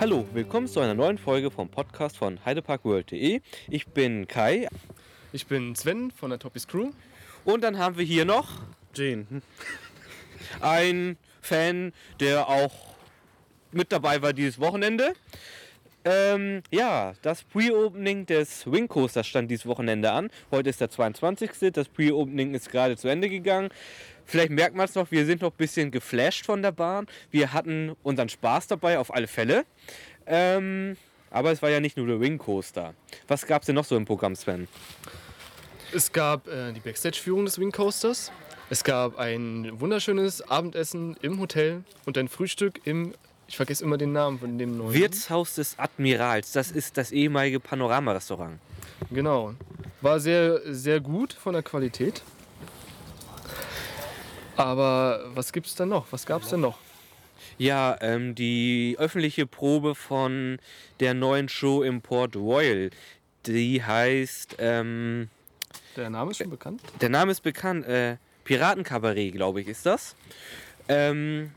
Hallo, willkommen zu einer neuen Folge vom Podcast von heideparkworld.de. Ich bin Kai Ich bin Sven von der Toppis Crew. und dann haben wir hier noch Jane. einen Fan, der auch mit dabei war dieses Wochenende. Ähm, ja, das Pre-Opening des Wing Coasters stand dieses Wochenende an. Heute ist der 22. Das Pre-Opening ist gerade zu Ende gegangen. Vielleicht merkt man es noch, wir sind noch ein bisschen geflasht von der Bahn. Wir hatten unseren Spaß dabei, auf alle Fälle. Ähm, aber es war ja nicht nur der Wing Coaster. Was gab es denn noch so im Programm, Sven? Es gab äh, die Backstage-Führung des Wing Coasters. Es gab ein wunderschönes Abendessen im Hotel und ein Frühstück im, ich vergesse immer den Namen von dem neuen. Wirtshaus des Admirals. Das ist das ehemalige Panorama-Restaurant. Genau. War sehr, sehr gut von der Qualität. Aber was gibt's denn noch? Was gab's denn noch? Ja, ähm, die öffentliche Probe von der neuen Show im Port Royal. Die heißt, ähm, Der Name ist schon bekannt. der Name ist bekannt, äh, Piratenkabarett, glaube ich, ist das. Ähm,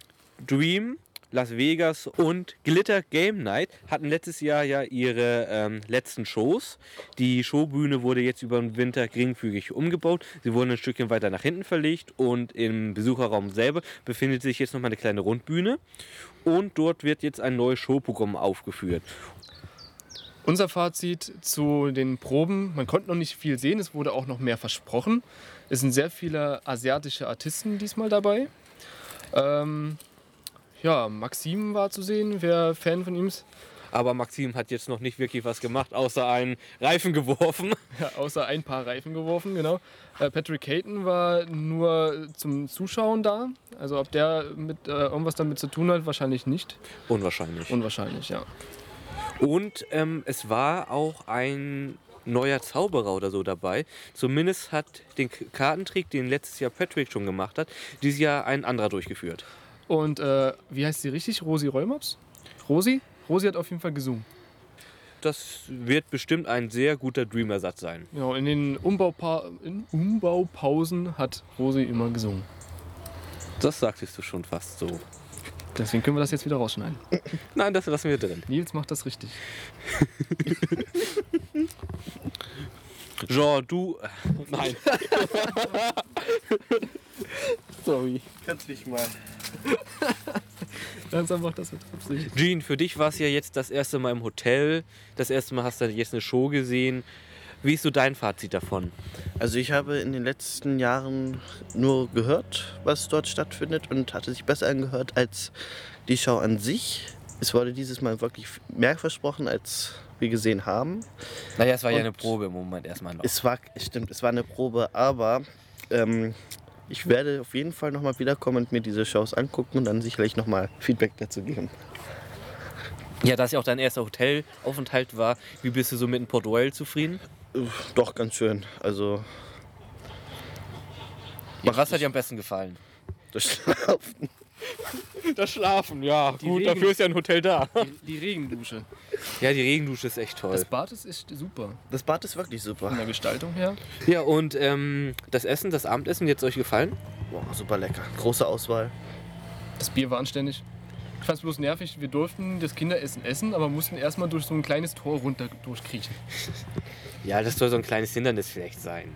Dream, Las Vegas und Glitter Game Night hatten letztes Jahr ja ihre ähm, letzten Shows. Die Showbühne wurde jetzt über den Winter geringfügig umgebaut. Sie wurden ein Stückchen weiter nach hinten verlegt und im Besucherraum selber befindet sich jetzt nochmal eine kleine Rundbühne. Und dort wird jetzt ein neues Showprogramm aufgeführt. Unser Fazit zu den Proben, man konnte noch nicht viel sehen, es wurde auch noch mehr versprochen. Es sind sehr viele asiatische Artisten diesmal dabei. Ähm, ja, Maxim war zu sehen, wer Fan von ihm ist. Aber Maxim hat jetzt noch nicht wirklich was gemacht, außer einen Reifen geworfen. Ja, außer ein paar Reifen geworfen, genau. Äh, Patrick Hayton war nur zum Zuschauen da. Also ob der mit, äh, irgendwas damit zu tun hat, wahrscheinlich nicht. Unwahrscheinlich. Unwahrscheinlich, ja. Und ähm, es war auch ein neuer Zauberer oder so dabei. Zumindest hat den Kartentrick, den letztes Jahr Patrick schon gemacht hat, dieses Jahr ein anderer durchgeführt. Und äh, wie heißt sie richtig? Rosi Rollmops? Rosi? Rosi hat auf jeden Fall gesungen. Das wird bestimmt ein sehr guter Dream-Ersatz sein. Genau, in den Umbaupa in Umbaupausen hat Rosi immer gesungen. Das sagtest du schon fast so. Deswegen können wir das jetzt wieder rausschneiden. Nein, das lassen wir drin. Nils macht das richtig. Jean, du. äh, Nein. Sorry. Kannst mich mal. Langsam macht das mit Absicht. Jean, für dich war es ja jetzt das erste Mal im Hotel. Das erste Mal hast du jetzt eine Show gesehen. Wie ist so dein Fazit davon? Also ich habe in den letzten Jahren nur gehört, was dort stattfindet und hatte sich besser angehört als die Show an sich. Es wurde dieses Mal wirklich mehr versprochen, als wir gesehen haben. Naja, es war ja Und- eine Probe im Moment erstmal noch. Es war, stimmt, es war eine Probe, aber ähm, ich werde auf jeden Fall nochmal wiederkommen und mir diese Shows angucken und dann sicherlich nochmal Feedback dazu geben. Ja, da es ja auch dein erster Hotelaufenthalt war, wie bist du so mit dem Port Royal zufrieden? Doch, ganz schön. Also, Ja, was hat dir am besten gefallen? das Schlafen. Das Schlafen, ja. Die gut, Regen- dafür ist ja ein Hotel da. Die, die Regendusche. Ja, die Regendusche ist echt toll. Das Bad ist echt super. Das Bad ist wirklich Von super. der Gestaltung her. Ja, und ähm, das Essen, das Abendessen, wie hat es euch gefallen? Boah, super lecker. Große Auswahl. Das Bier war anständig. Ich fand es bloß nervig, wir durften das Kinderessen essen, aber mussten erstmal durch so ein kleines Tor runter durchkriechen. Ja, das soll so ein kleines Hindernis vielleicht sein.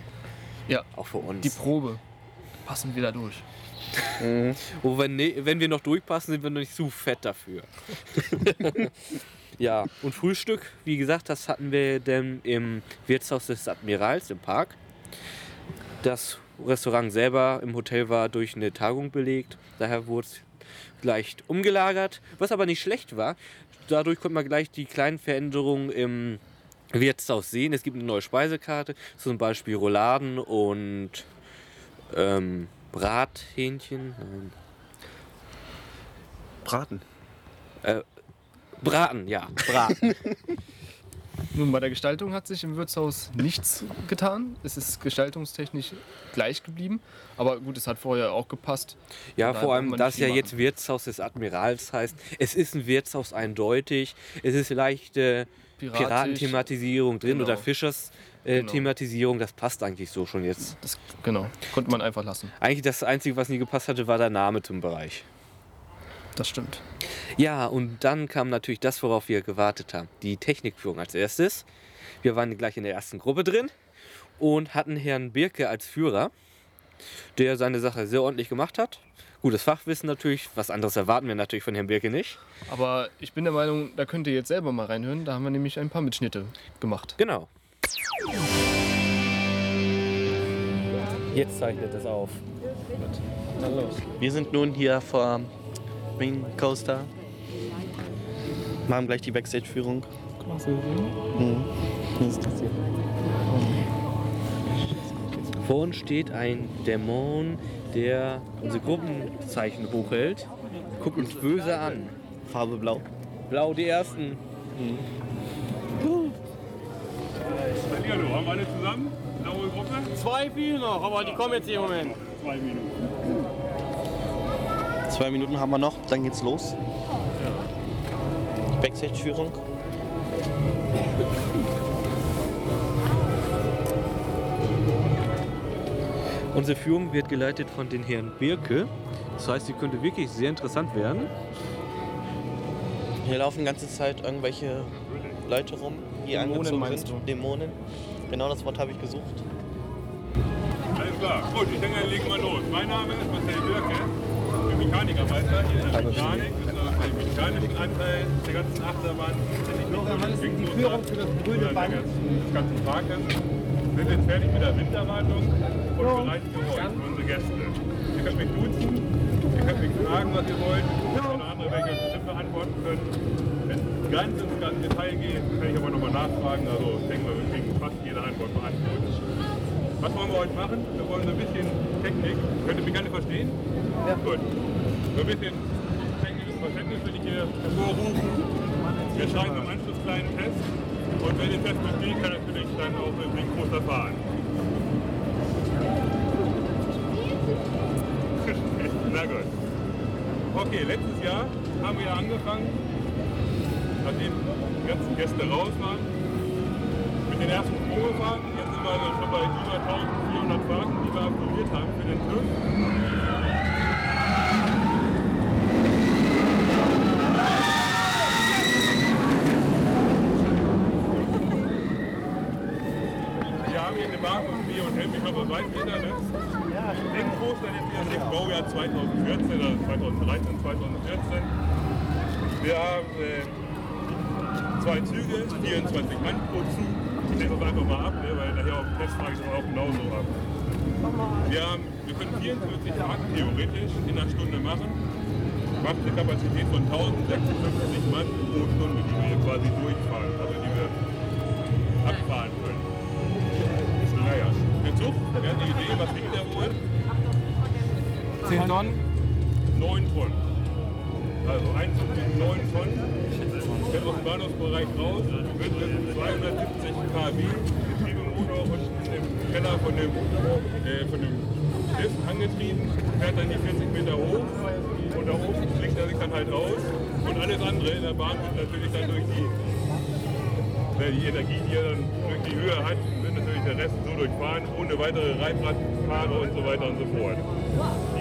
Ja, Auch für uns. die Probe. Passen wir da durch. Wo wenn, ne, wenn wir noch durchpassen, sind wir noch nicht zu fett dafür. ja, und Frühstück, wie gesagt, das hatten wir dann im Wirtshaus des Admirals im Park. Das Restaurant selber im Hotel war durch eine Tagung belegt, daher wurde es leicht umgelagert, was aber nicht schlecht war. Dadurch konnte man gleich die kleinen Veränderungen im Wirtshaus sehen. Es gibt eine neue Speisekarte, zum Beispiel Rouladen und ähm, Brathähnchen. Nein. Braten. Braten, ja, Braten. Nun, bei der Gestaltung hat sich im Wirtshaus nichts getan. Es ist gestaltungstechnisch gleich geblieben. Aber gut, es hat vorher auch gepasst. Ja, vor allem, man da nicht es ja jetzt Wirtshaus des Admirals heißt, es ist ein Wirtshaus eindeutig. Es ist leichte Piratisch. Piratenthematisierung drin Genau. oder Fischers-Thematisierung. Genau. das passt eigentlich so schon jetzt. Das, genau, konnte man einfach lassen. Eigentlich das Einzige, was nie gepasst hatte, war der Name zum Bereich. Das stimmt. Ja, und dann kam natürlich das, worauf wir gewartet haben. Die Technikführung als erstes. Wir waren gleich in der ersten Gruppe drin und hatten Herrn Birke als Führer, der seine Sache sehr ordentlich gemacht hat. Gutes Fachwissen natürlich, was anderes erwarten wir natürlich von Herrn Birke nicht. Aber ich bin der Meinung, da könnt ihr jetzt selber mal reinhören. Da haben wir nämlich ein paar Mitschnitte gemacht. Genau. Jetzt zeichnet es auf. Dann los. Wir sind nun hier vor Wing Coaster. Machen gleich die Backstage-Führung. Mhm. Was ist das hier? Vor uns steht ein Dämon, der unsere Gruppenzeichen hochhält. Guckt uns böse an. Farbe blau. Blau die ersten. Hallihallo, haben wir alle zusammen? Blaue Gruppe? Zwei fehlen noch, aber die kommen jetzt hier im Moment. Zwei Minuten. Zwei Minuten haben wir noch, dann geht's los. Backstage-Führung. Unsere Führung wird geleitet von den Herrn Birke. Das heißt, sie könnte wirklich sehr interessant werden. Hier laufen die ganze Zeit irgendwelche Leute rum, die Dämonen angezogen sind. Dämonen. Genau das Wort habe ich gesucht. Alles klar. Gut, ich denke, dann legen wir los. Mein Name ist Marcel Birke. Ich bin Mechanikermeister hier in der Mechanik. Das ist also den mechanischen Anteil der ganzen Achterbahn. nicht nur für den Schwingmotor, sondern der ganzen- des ganzen Parkes. Wir sind jetzt fertig mit der Winterwartung und bereit für euch, für unsere Gäste. Ihr könnt mich duzen, ihr könnt mich fragen, was ihr wollt. Oder andere euch bestimmt beantworten können. Wenn es ganz ins ganze Detail geht, kann ich aber nochmal nachfragen. Also ich denke mal, wir kriegen fast jede Antwort beantwortet. Was wollen wir heute machen? Wir wollen so ein bisschen Technik. Könnt ihr mich gerne verstehen? Ja. Gut. So ein bisschen technisches Verständnis will ich hier hervorrufen. Wir schreiben im Anschluss einen kleinen Test. Und wenn der Test besteht, kann natürlich dann auch mit dem Großer Okay, letztes Jahr haben wir angefangen, nachdem die ganzen Gäste raus waren, mit den ersten Probefahrten. Jetzt sind wir also schon bei über 1400 Fahrten, die wir absolviert haben für den TÜV. Wir haben hier eine Bar von B und M, ich glaube, das weiß jeder, ne? Den Großteil jetzt hier im Baujahr 2014 oder 2013, 2014. Wir haben äh, zwei Züge, 24 Mann pro Zug. Ich nehme das einfach mal ab, ne, weil nachher auf dem Test frage ich auch genauso ab. Wir, haben, wir können 44 Fahrten theoretisch in einer Stunde machen. Macht eine Kapazität von 1056 Mann pro Stunde, die wir quasi durchfahren, also die wir abfahren können. Naja, der Zug, wer hat die Idee, was wiegt der wohl? 10 Tonnen. 9 Tonnen. Also ein Zug wiegt 9 Tonnen. Fährt aus dem Bahnhofsbereich raus, wird mit 270 kW Getriebemotor und im Keller von dem, äh, von dem Schiff angetrieben, fährt dann die 40 Meter hoch und da oben fliegt er sich dann halt aus und alles andere in der Bahn wird natürlich dann durch die, äh, die Energie, die er dann durch die Höhe hat, wird natürlich der Rest so durchfahren, ohne weitere Reibradfahrer und so weiter und so fort.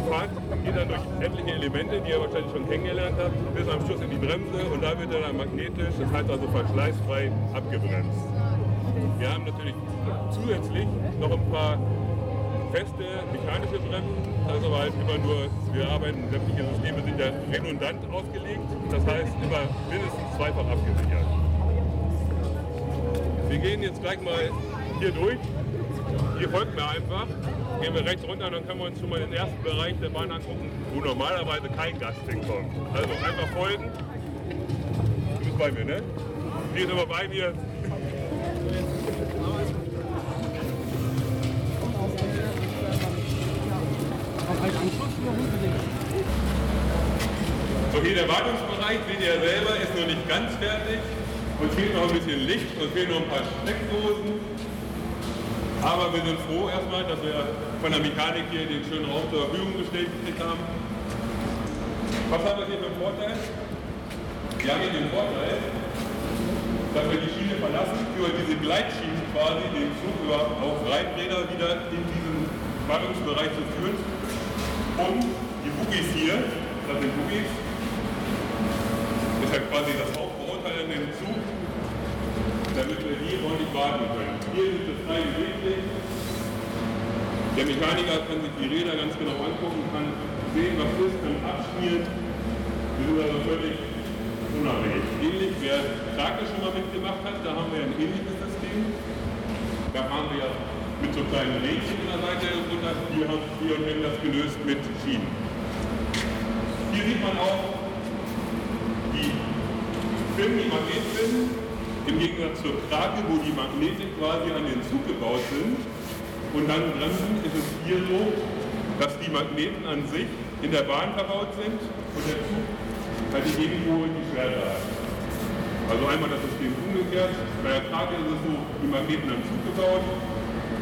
Fahrt geht dann durch etliche Elemente, die ihr wahrscheinlich schon kennengelernt habt, bis am Schluss in die Bremse und da wird er dann magnetisch, das heißt also verschleißfrei abgebremst. Wir haben natürlich zusätzlich noch ein paar feste mechanische Bremsen, aber halt immer nur, wir arbeiten, sämtliche Systeme sind ja redundant ausgelegt, das heißt immer mindestens zweifach abgesichert. Wir gehen jetzt gleich mal hier durch. Hier folgt mir einfach. Gehen wir rechts runter, dann können wir uns schon mal den ersten Bereich der Bahn angucken, wo normalerweise kein Gast hinkommt. Also einfach folgen. Du bist bei mir, ne? Hier ist aber bei mir. So, hier der Wartungsbereich, seht ihr selber, ist noch nicht ganz fertig. Uns fehlt noch ein bisschen Licht, uns fehlen noch ein paar Steckdosen. Aber wir sind froh erstmal, dass wir von der Mechanik hier den schönen Raum zur Verfügung gestellt haben. Was haben wir hier für einen Vorteil? Wir haben hier den Vorteil, dass wir die Schiene verlassen, über diese Gleitschienen quasi den Zug über auf Reiträder wieder in diesen Wartungsbereich zu führen. Und die Boogies hier, das sind Boogies, ja quasi das Aufbauteil an dem Zug, damit wir hier ordentlich warten können. Hier ist es frei beweglich. Der Mechaniker kann sich die Räder ganz genau angucken, kann sehen, was ist, kann abschmieren. Wir sind also völlig unabhängig. Ähnlich, wer Krake schon mal mitgemacht hat, da haben wir ein ähnliches System. Da fahren wir ja mit so kleinen Rädchen an der Seite runter. Wir haben wir haben das gelöst mit Schienen. Hier sieht man auch die Filme, die Magnetfilme, im Gegensatz zur Krake, wo die Magnete quasi an den Zug gebaut sind. Und dann bremsen ist es hier so, dass die Magneten an sich in der Bahn verbaut sind und der Zug halt die Gegenpol die Schwerter hat. Also einmal das System umgekehrt. Bei der Krake ist es so, die Magneten am Zug gebaut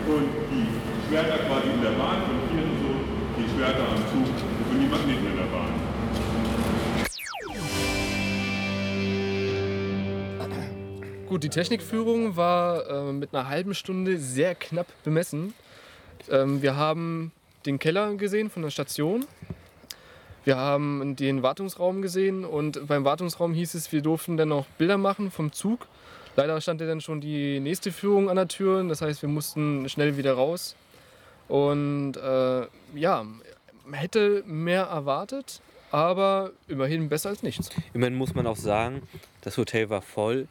und die Schwerter quasi in der Bahn und hier so, die Schwerter am Zug und die Magneten in der Bahn. Gut, die Technikführung war äh, mit einer halben Stunde sehr knapp bemessen. Ähm, wir haben den Keller gesehen von der Station. Wir haben den Wartungsraum gesehen und beim Wartungsraum hieß es, wir durften dann noch Bilder machen vom Zug. Leider stand ja dann schon die nächste Führung an der Tür, das heißt, wir mussten schnell wieder raus. Und äh, ja, hätte mehr erwartet, aber immerhin besser als nichts. Immerhin muss man auch sagen, das Hotel war voll.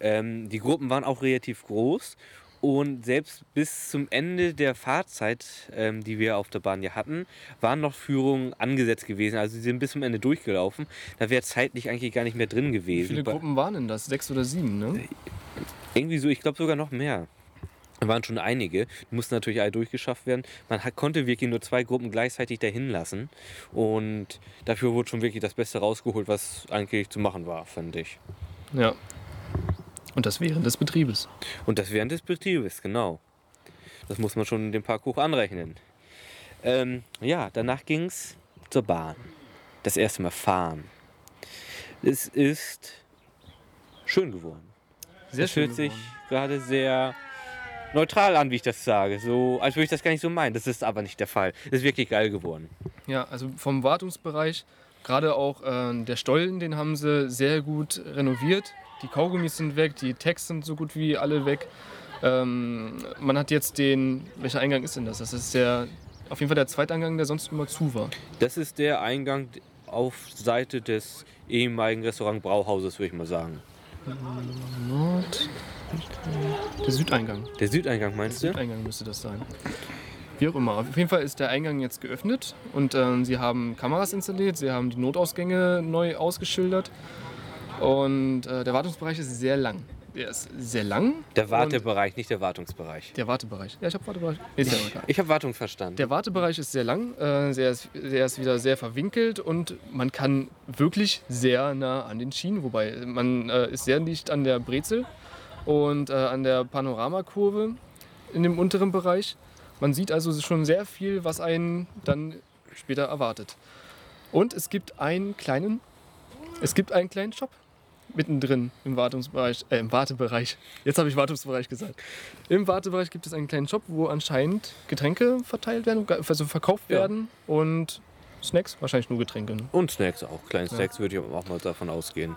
Ähm, die Gruppen waren auch relativ groß. Und selbst bis zum Ende der Fahrzeit, ähm, die wir auf der Bahn ja hatten, waren noch Führungen angesetzt gewesen. Also sie sind bis zum Ende durchgelaufen. Da wäre zeitlich eigentlich gar nicht mehr drin Wie gewesen. viele Ba- Gruppen waren denn das? Sechs oder sieben, ne? Irgendwie so, ich glaube sogar noch mehr. Da waren schon einige. Die mussten natürlich alle durchgeschafft werden. Man hat, konnte wirklich nur zwei Gruppen gleichzeitig dahin lassen. Und dafür wurde schon wirklich das Beste rausgeholt, was eigentlich zu machen war, finde ich. Ja. Und das während des Betriebes. Und das während des Betriebes, genau. Das muss man schon dem Park hoch anrechnen. Ähm, ja, danach ging es zur Bahn. Das erste Mal fahren. Es ist schön geworden. Sehr das fühlt sich gerade sehr neutral an, wie ich das sage. So, als würde ich das gar nicht so meinen. Das ist aber nicht der Fall. Es ist wirklich geil geworden. Ja, also vom Wartungsbereich, gerade auch äh, der Stollen, den haben sie sehr gut renoviert. Die Kaugummis sind weg, die Tags sind so gut wie alle weg. Ähm, man hat jetzt den, welcher Eingang ist denn das? Das ist der, auf jeden Fall der Zweiteingang, der sonst immer zu war. Das ist der Eingang auf Seite des ehemaligen Restaurant Brauhauses, würde ich mal sagen. Nord, der Südeingang. Der Südeingang meinst du? Südeingang müsste das sein. Wie auch immer. Auf jeden Fall ist der Eingang jetzt geöffnet und ähm, sie haben Kameras installiert, sie haben die Notausgänge neu ausgeschildert und äh, der Wartungsbereich ist sehr lang. Der ist sehr lang. Der Wartebereich, nicht der Wartungsbereich. Der Wartebereich. Ja, ich habe Wartebereich. Ist ja egal. Ich habe Wartung verstanden. Der Wartebereich ist sehr lang, äh, der, ist, der ist wieder sehr verwinkelt und man kann wirklich sehr nah an den Schienen, wobei man äh, ist sehr dicht an der Brezel und äh, an der Panoramakurve in dem unteren Bereich. Man sieht also schon sehr viel, was einen dann später erwartet. Und es gibt einen kleinen, es gibt einen kleinen Shop mittendrin im Wartungsbereich, äh, im Wartebereich. Jetzt habe ich Wartungsbereich gesagt. Im Wartebereich gibt es einen kleinen Shop, wo anscheinend Getränke verteilt werden, also verkauft Ja. werden und Snacks, wahrscheinlich nur Getränke. Und Snacks auch. Kleine Snacks würde ich auch mal davon ausgehen.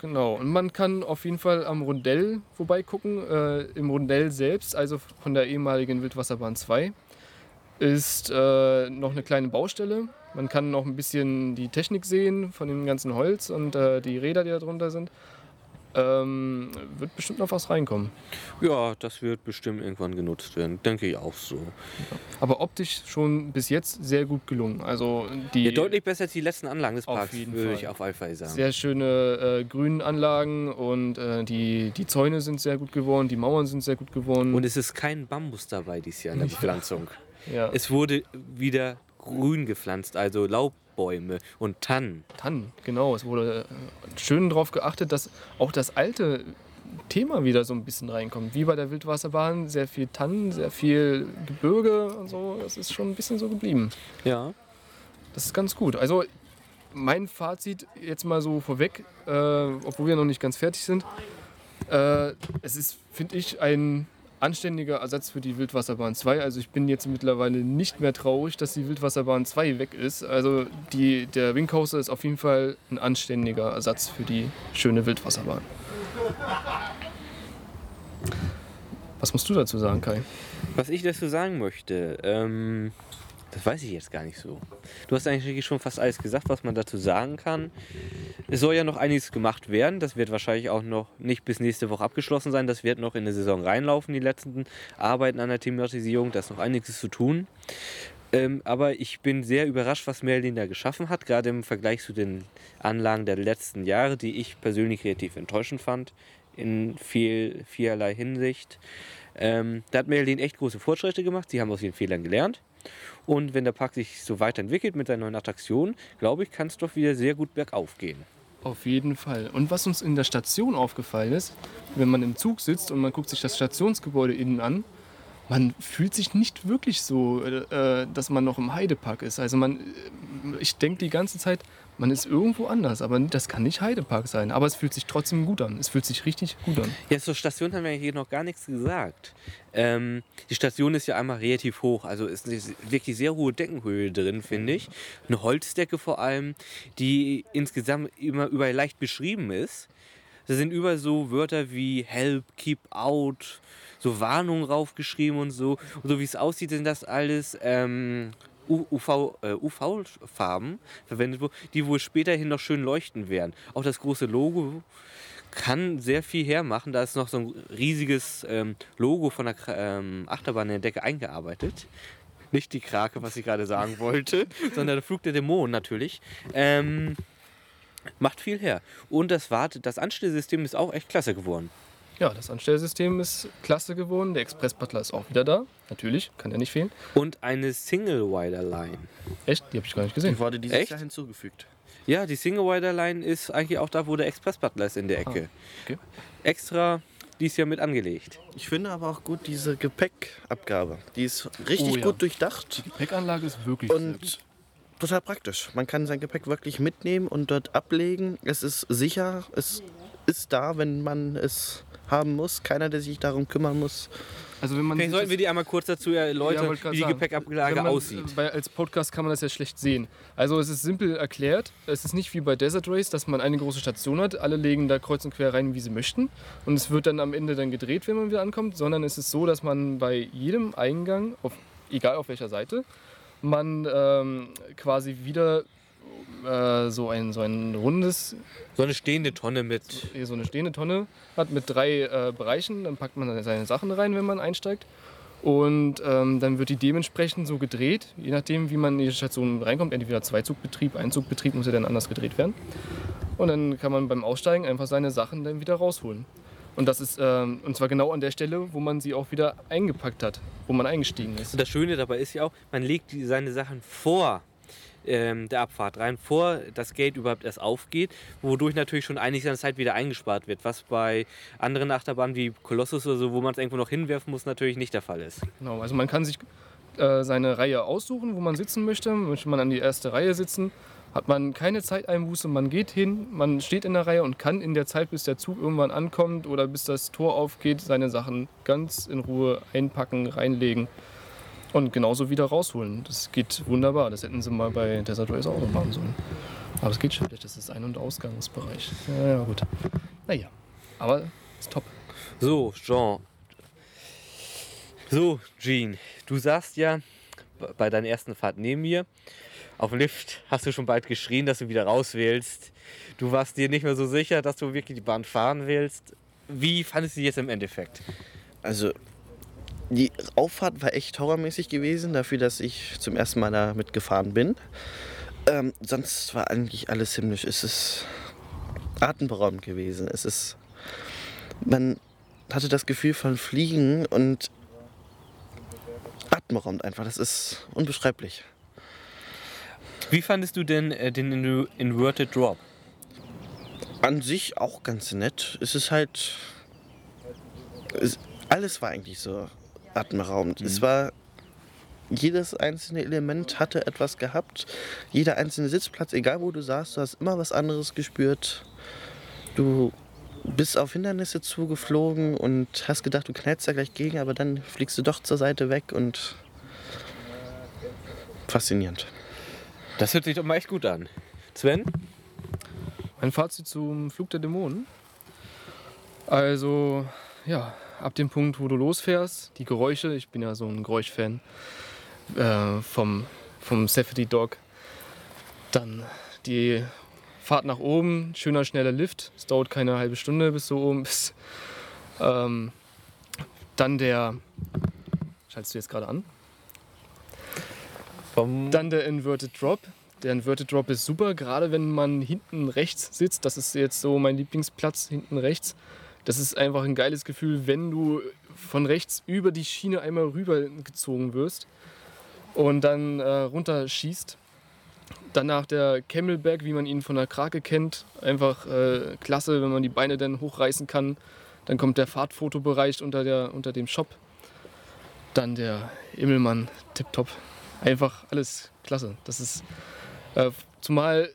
Genau, und man kann auf jeden Fall am Rondell vorbeigucken. Äh, Im Rondell selbst, also von der ehemaligen Wildwasserbahn 2, ist äh, noch eine kleine Baustelle. Man kann noch ein bisschen die Technik sehen von dem ganzen Holz und äh, die Räder, die da drunter sind. Ähm, wird bestimmt noch was reinkommen. Ja, das wird bestimmt irgendwann genutzt werden. Denke ich auch so. Aber optisch schon bis jetzt sehr gut gelungen. Also die Ja, deutlich besser als die letzten Anlagen des Parks, würde ich auf Fall sagen. sehr schöne äh, Grünanlagen und äh, die, die Zäune sind sehr gut geworden, die Mauern sind sehr gut geworden. Und es ist kein Bambus dabei dieses Jahr in der Ja. Bepflanzung. ja. Es wurde wieder grün gepflanzt, also Laubbäume und Tannen. Tannen, genau. Es wurde äh, schön darauf geachtet, dass auch das alte Thema wieder so ein bisschen reinkommt. Wie bei der Wildwasserbahn, sehr viel Tannen, sehr viel Gebirge und so. Das ist schon ein bisschen so geblieben. Ja. Das ist ganz gut. Also mein Fazit jetzt mal so vorweg, äh, obwohl wir noch nicht ganz fertig sind. Äh, es ist, finde ich, ein anständiger Ersatz für die Wildwasserbahn 2. Also ich bin jetzt mittlerweile nicht mehr traurig, dass die Wildwasserbahn 2 weg ist. Also die, der Wing Coaster ist auf jeden Fall ein anständiger Ersatz für die schöne Wildwasserbahn. Was musst du dazu sagen, Kai? Was ich dazu sagen möchte, ähm, das weiß ich jetzt gar nicht so. Du hast eigentlich schon fast alles gesagt, was man dazu sagen kann. Es soll ja noch einiges gemacht werden. Das wird wahrscheinlich auch noch nicht bis nächste Woche abgeschlossen sein. Das wird noch in der Saison reinlaufen, die letzten Arbeiten an der Thematisierung. Da ist noch einiges zu tun. Ähm, aber ich bin sehr überrascht, was Merlin da geschaffen hat, gerade im Vergleich zu den Anlagen der letzten Jahre, die ich persönlich relativ enttäuschend fand, in viel, vielerlei Hinsicht. Ähm, da hat Merlin echt große Fortschritte gemacht. Sie haben aus ihren Fehlern gelernt. Und wenn der Park sich so weiterentwickelt mit seinen neuen Attraktionen, glaube ich, kann es doch wieder sehr gut bergauf gehen. Auf jeden Fall. Und was uns in der Station aufgefallen ist, wenn man im Zug sitzt und man guckt sich das Stationsgebäude innen an, man fühlt sich nicht wirklich so, äh, dass man noch im Heidepark ist. Also man, ich denke die ganze Zeit, man ist irgendwo anders, aber das kann nicht Heidepark sein. Aber es fühlt sich trotzdem gut an. Es fühlt sich richtig gut an. Ja, zur Station haben wir hier noch gar nichts gesagt. Ähm, die Station ist ja einmal relativ hoch, also ist wirklich sehr hohe Deckenhöhe drin, finde ich. Eine Holzdecke vor allem, die insgesamt immer überall leicht beschrieben ist. Da sind überall so Wörter wie Help, Keep Out, so Warnungen raufgeschrieben und so. Und so wie es aussieht, sind das alles ähm, UV, äh, UV-Farben verwendet wurden, die wohl späterhin noch schön leuchten werden. Auch das große Logo kann sehr viel hermachen. Da ist noch so ein riesiges ähm, Logo von der ähm, Achterbahn in der Decke eingearbeitet. Nicht die Krake, was ich gerade sagen wollte, sondern der Flug der Dämonen natürlich. Ähm, macht viel her. Und das, Wart das Anstellsystem ist auch echt klasse geworden. Ja, das Anstellsystem ist klasse geworden. Der Express-Butler ist auch wieder da. Natürlich, kann ja nicht fehlen. Und eine Single-Wider-Line. Echt? Die habe ich gar nicht gesehen. Die wurde dieses Echt? Jahr hinzugefügt. Ja, die Single-Wider-Line ist eigentlich auch da, wo der Express-Butler ist in der Ecke. okay. Extra dies Jahr mit angelegt. Ich finde aber auch gut diese Gepäckabgabe. Die ist richtig Oh ja. gut durchdacht Die Gepäckanlage ist wirklich sehr gut. und total praktisch. Man kann sein Gepäck wirklich mitnehmen und dort ablegen. Es ist sicher, es ist da, wenn man es haben muss. Keiner, der sich darum kümmern muss. Also wenn man Vielleicht sollten wir die einmal kurz dazu erläutern, Ja, wie die. Gepäckablage man- aussieht. Weil als Podcast kann man das ja schlecht sehen. Also es ist simpel erklärt. Es ist nicht wie bei Desert Race, dass man eine große Station hat. Alle legen da kreuz und quer rein, wie sie möchten. Und es wird dann am Ende dann gedreht, wenn man wieder ankommt. Sondern es ist so, dass man bei jedem Eingang, auf, egal auf welcher Seite, man ähm, quasi wieder äh, so, ein, so ein rundes So eine stehende Tonne mit. hier so eine stehende Tonne hat mit drei äh, Bereichen. Dann packt man seine Sachen rein, wenn man einsteigt. Und ähm, dann wird die dementsprechend so gedreht, je nachdem, wie man in die Station reinkommt. Entweder Zweizugbetrieb, Einzugbetrieb muss ja dann anders gedreht werden. Und dann kann man beim Aussteigen einfach seine Sachen dann wieder rausholen. Und das ist, ähm, und zwar genau an der Stelle, wo man sie auch wieder eingepackt hat, wo man eingestiegen ist. Und das Schöne dabei ist ja auch, man legt die, seine Sachen vor ähm, der Abfahrt rein, vor das Gate überhaupt erst aufgeht, wodurch natürlich schon einiges an Zeit wieder eingespart wird, was bei anderen Achterbahnen wie Colossus oder so, wo man es irgendwo noch hinwerfen muss, natürlich nicht der Fall ist. Genau, also man kann sich äh, seine Reihe aussuchen, wo man sitzen möchte. Möchte man an die erste Reihe sitzen, hat man keine Zeiteinbuße, man geht hin, man steht in der Reihe und kann in der Zeit, bis der Zug irgendwann ankommt oder bis das Tor aufgeht, seine Sachen ganz in Ruhe einpacken, reinlegen und genauso wieder rausholen. Das geht wunderbar. Das hätten sie mal bei Desert Race auch noch machen sollen. Aber es geht schlecht, das ist Ein- und Ausgangsbereich. Ja, ja, gut. Naja, aber ist top. So, Jean. So, Jean, du sagst ja bei deiner ersten Fahrt neben mir, auf dem Lift hast du schon bald geschrien, dass du wieder raus willst. Du warst dir nicht mehr so sicher, dass du wirklich die Bahn fahren willst. Wie fandest du die jetzt im Endeffekt? Also, die Auffahrt war echt horrormäßig gewesen, dafür, dass ich zum ersten Mal damit gefahren bin. Ähm, sonst war eigentlich alles himmlisch. Es ist atemberaubend gewesen. Es ist. Man hatte das Gefühl von Fliegen und atemberaubend einfach. Das ist unbeschreiblich. Wie fandest du denn äh, den In- Inverted Drop? An sich auch ganz nett. Es ist halt. Es, alles war eigentlich so atemberaubend. Es war. Jedes einzelne Element hatte etwas gehabt. Jeder einzelne Sitzplatz, egal wo du saßt, du hast immer was anderes gespürt. Du bist auf Hindernisse zugeflogen und hast gedacht, du knallst da gleich gegen, aber dann fliegst du doch zur Seite weg und faszinierend. Das hört sich doch mal echt gut an. Sven? Mein Fazit zum Flug der Dämonen. Also, ja, ab dem Punkt, wo du losfährst, die Geräusche, ich bin ja so ein Geräuschfan äh, vom, vom Safety Dog. Dann die Fahrt nach oben, schöner, schneller Lift. Es dauert keine halbe Stunde, bis du oben bist. Ähm, dann der. Schaltest du jetzt gerade an? Vom Dann der Inverted Drop. Der Inverted Drop ist super, gerade wenn man hinten rechts sitzt. Das ist jetzt so mein Lieblingsplatz, hinten rechts. Das ist einfach ein geiles Gefühl, wenn du von rechts über die Schiene einmal rübergezogen wirst und dann äh, runterschießt. Danach der Camelback, wie man ihn von der Krake kennt. Einfach äh, klasse, wenn man die Beine dann hochreißen kann. Dann kommt der Fahrtfotobereich unter, der, unter dem Shop. Dann der Immelmann, tipptopp. Einfach alles klasse. Das ist äh, zumal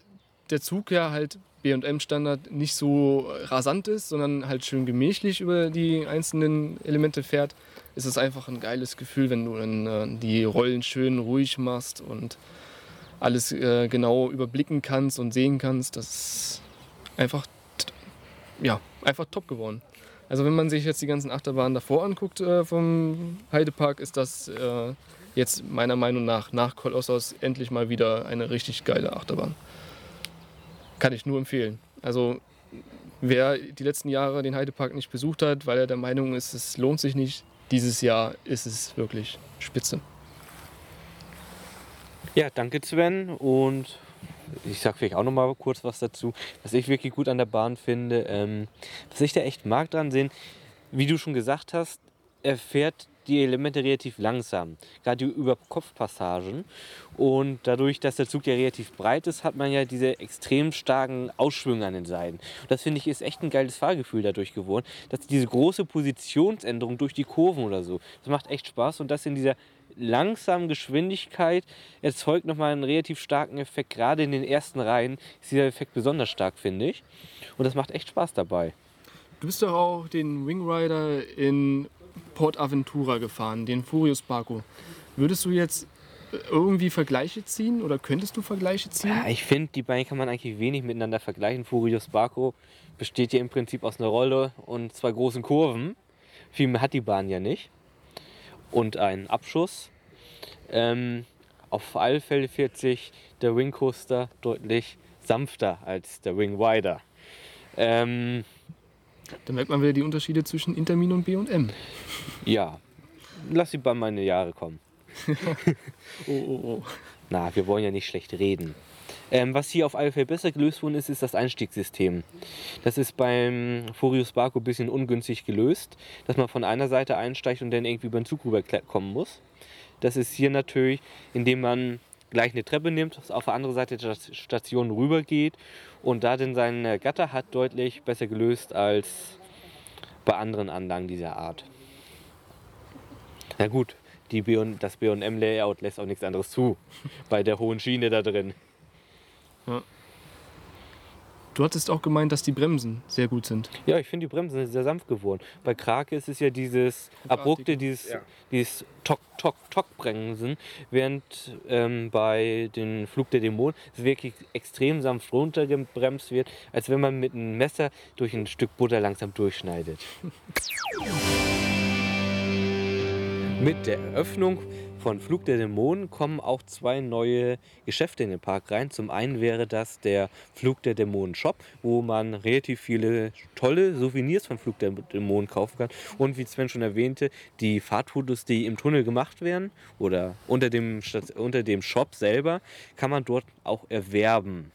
der Zug ja halt BM-Standard nicht so rasant ist, sondern halt schön gemächlich über die einzelnen Elemente fährt, ist es einfach ein geiles Gefühl, wenn du dann äh, die Rollen schön ruhig machst und alles äh, genau überblicken kannst und sehen kannst. Das ist einfach, ja, einfach top geworden. Also wenn man sich jetzt die ganzen Achterbahnen davor anguckt äh, vom Heidepark, ist das äh, jetzt meiner Meinung nach nach Kolossos endlich mal wieder eine richtig geile Achterbahn. Kann ich nur empfehlen. Also wer die letzten Jahre den Heidepark nicht besucht hat, weil er der Meinung ist, es lohnt sich nicht, dieses Jahr ist es wirklich spitze. Ja, danke Sven und ich sag vielleicht auch noch mal kurz was dazu, was ich wirklich gut an der Bahn finde. Ähm, was ich da echt mag dran sehen, wie du schon gesagt hast, er fährt die Elemente relativ langsam, gerade die Überkopfpassagen und dadurch, dass der Zug ja relativ breit ist, hat man ja diese extrem starken Ausschwünge an den Seiten. Und das finde ich ist echt ein geiles Fahrgefühl dadurch geworden, dass diese große Positionsänderung durch die Kurven oder so, das macht echt Spaß und das in dieser langsamen Geschwindigkeit erzeugt nochmal einen relativ starken Effekt. Gerade in den ersten Reihen ist dieser Effekt besonders stark, finde ich. Und das macht echt Spaß dabei. Du bist doch auch den Wing Rider in Port Aventura gefahren, den Furious Barco. Würdest du jetzt irgendwie Vergleiche ziehen oder könntest du Vergleiche ziehen? Ja, ich finde, die beiden kann man eigentlich wenig miteinander vergleichen. Furious Barco besteht ja im Prinzip aus einer Rolle und zwei großen Kurven. Viel mehr hat die Bahn ja nicht. Und einen Abschuss. Ähm, auf alle Fälle fährt sich der Wing Coaster deutlich sanfter als der Wing Rider. Ähm, Da merkt man wieder die Unterschiede zwischen Intermin und B und M. ja, lass die Bahn meine Jahre kommen. Oh, oh, oh. Na, wir wollen ja nicht schlecht reden. Ähm, was hier auf alle Fälle besser gelöst worden ist, ist das Einstiegssystem. Das ist beim Furious Barco ein bisschen ungünstig gelöst, dass man von einer Seite einsteigt und dann irgendwie über den Zug rüberkommen muss. Das ist hier natürlich, indem man gleich eine Treppe nimmt, auf der anderen Seite der Station rübergeht und da dann seine Gatter hat, deutlich besser gelöst als bei anderen Anlagen dieser Art. Na gut, die B das B&M-Layout lässt auch nichts anderes zu bei der hohen Schiene da drin. Du hattest auch gemeint, dass die Bremsen sehr gut sind. Ja, ich finde die Bremsen sind sehr sanft geworden. Bei Krake ist es ja dieses abrupte, dieses, Ja. dieses Tok, Tok, Tok-Bremsen, während ähm, bei den Flug der Dämonen es wirklich extrem sanft runtergebremst wird, als wenn man mit einem Messer durch ein Stück Butter langsam durchschneidet. Mit der Eröffnung von Flug der Dämonen kommen auch zwei neue Geschäfte in den Park rein. Zum einen wäre das der Flug der Dämonen Shop, wo man relativ viele tolle Souvenirs von Flug der Dämonen kaufen kann. Und wie Sven schon erwähnte, die Fahrtfotos, die im Tunnel gemacht werden oder unter dem, unter dem Shop selber, kann man dort auch erwerben.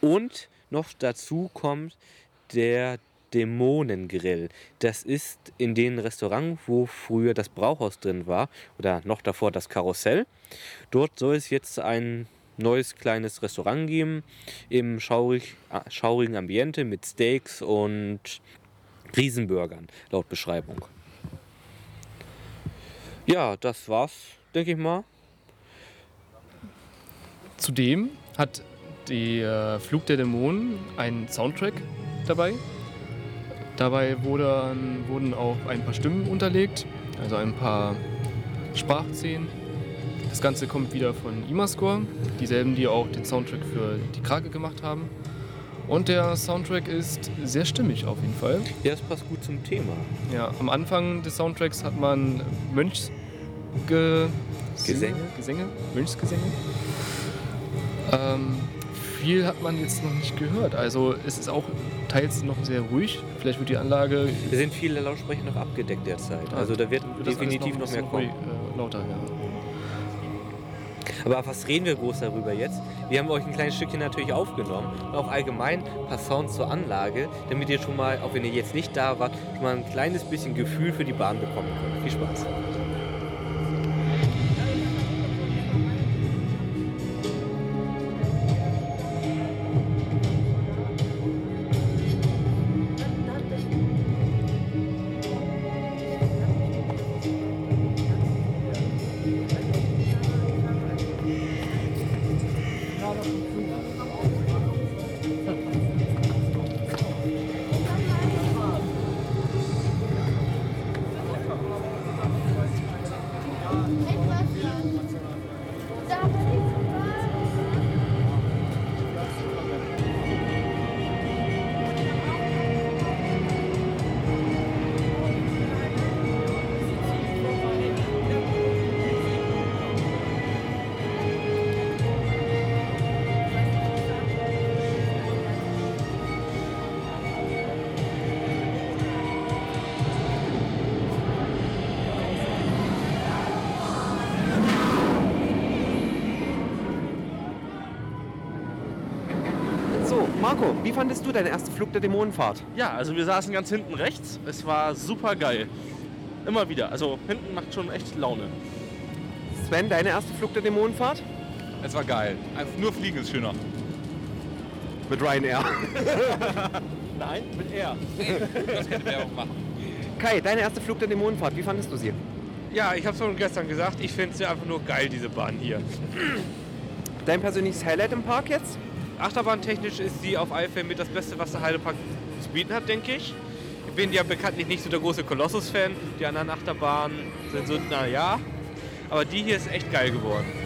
Und noch dazu kommt der Dämonengrill. Das ist in dem Restaurant, wo früher das Brauhaus drin war, oder noch davor das Karussell. Dort soll es jetzt ein neues kleines Restaurant geben im schaurig, schaurigen Ambiente mit Steaks und Riesenburgern, laut Beschreibung. Ja, das war's, denke ich mal. Zudem hat die äh, Flug der Dämonen einen Soundtrack dabei. Dabei wurde, wurden auch ein paar Stimmen unterlegt, also ein paar Sprachszenen. Das Ganze kommt wieder von Imascore, dieselben, die auch den Soundtrack für die Krake gemacht haben. Und der Soundtrack ist sehr stimmig auf jeden Fall. Ja, das passt gut zum Thema. Ja, am Anfang des Soundtracks hat man Gesänge? Gesänge? Mönchsgesänge. Ähm, viel hat man jetzt noch nicht gehört. Also es ist auch teils noch sehr ruhig. Vielleicht wird die Anlage Wir sind viele Lautsprecher noch abgedeckt derzeit. Also da wird definitiv ein noch mehr kommen. ruhig, äh, lauter. Ja. Aber was reden wir groß darüber jetzt? Wir haben euch ein kleines Stückchen natürlich aufgenommen und auch allgemein ein paar Sounds zur Anlage, damit ihr schon mal, auch wenn ihr jetzt nicht da wart, schon mal ein kleines bisschen Gefühl für die Bahn bekommen könnt. Viel Spaß. Marco, wie fandest du deine erste Flug der Dämonenfahrt? Ja, also wir saßen ganz hinten rechts. Es war super geil. Immer wieder. Also hinten macht schon echt Laune. Sven, deine erste Flug der Dämonenfahrt? Es war geil. Einfach nur fliegen ist schöner. Mit Ryanair. Nein, mit R. Das könnte Werbung machen. Kai, deine erste Flug der Dämonenfahrt, wie fandest du sie? Ja, ich habe schon gestern gesagt, ich finde sie einfach nur geil, diese Bahn hier. Dein persönliches Highlight im Park jetzt? Achterbahntechnisch ist sie auf alle mit das Beste, was der Heidepark zu bieten hat, denke ich. Ich bin ja bekanntlich nicht so der große Kolossus-Fan. Die anderen Achterbahnen sind so, na ja. Aber die hier ist echt geil geworden.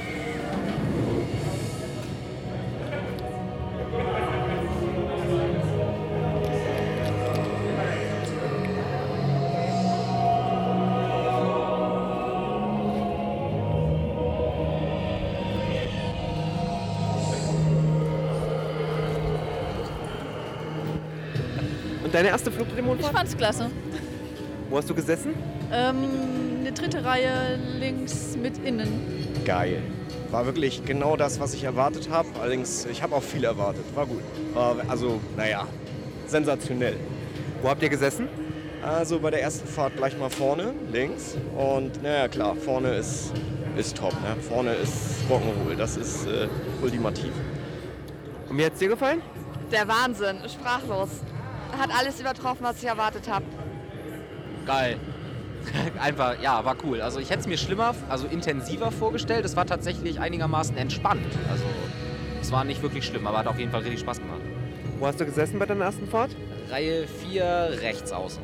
Ich fand's klasse. Wo hast du gesessen? Ähm, eine dritte Reihe links mit innen. geil. War wirklich genau das, was ich erwartet habe. Allerdings, ich habe auch viel erwartet. War gut. War also, naja, sensationell. Wo habt ihr gesessen? Also bei der ersten Fahrt gleich mal vorne, links. Und naja, klar, vorne ist, ist top. Ne? Vorne ist Rock'n'Roll. Das ist äh, ultimativ. Und wie hat's dir gefallen? Der Wahnsinn, sprachlos. Hat alles übertroffen, was ich erwartet habe. Geil. Einfach, ja, war cool. Also ich hätte es mir schlimmer, also intensiver vorgestellt. Es war tatsächlich einigermaßen entspannt. Also es war nicht wirklich schlimm, aber hat auf jeden Fall richtig Spaß gemacht. Wo hast du gesessen bei deiner ersten Fahrt? Reihe 4 rechts außen.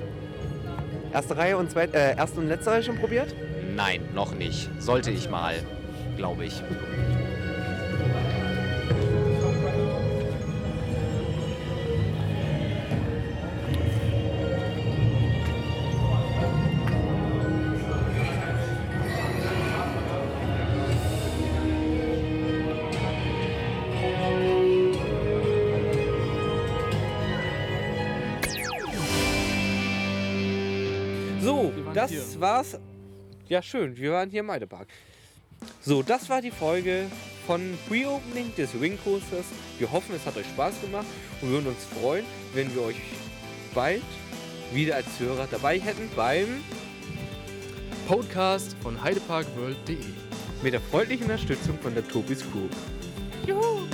Erste Reihe und zweit, äh, erste und letzte Reihe schon probiert? Nein, noch nicht. Sollte ich mal, glaube ich. Das hier. war's. Ja, schön. Wir waren hier im Heidepark. So, das war die Folge von Pre-Opening des Wing Coasters. Wir hoffen, es hat euch Spaß gemacht und wir würden uns freuen, wenn wir euch bald wieder als Hörer dabei hätten beim Podcast von heideparkworld.de. mit der freundlichen Unterstützung von der Tobis Group. Juhu!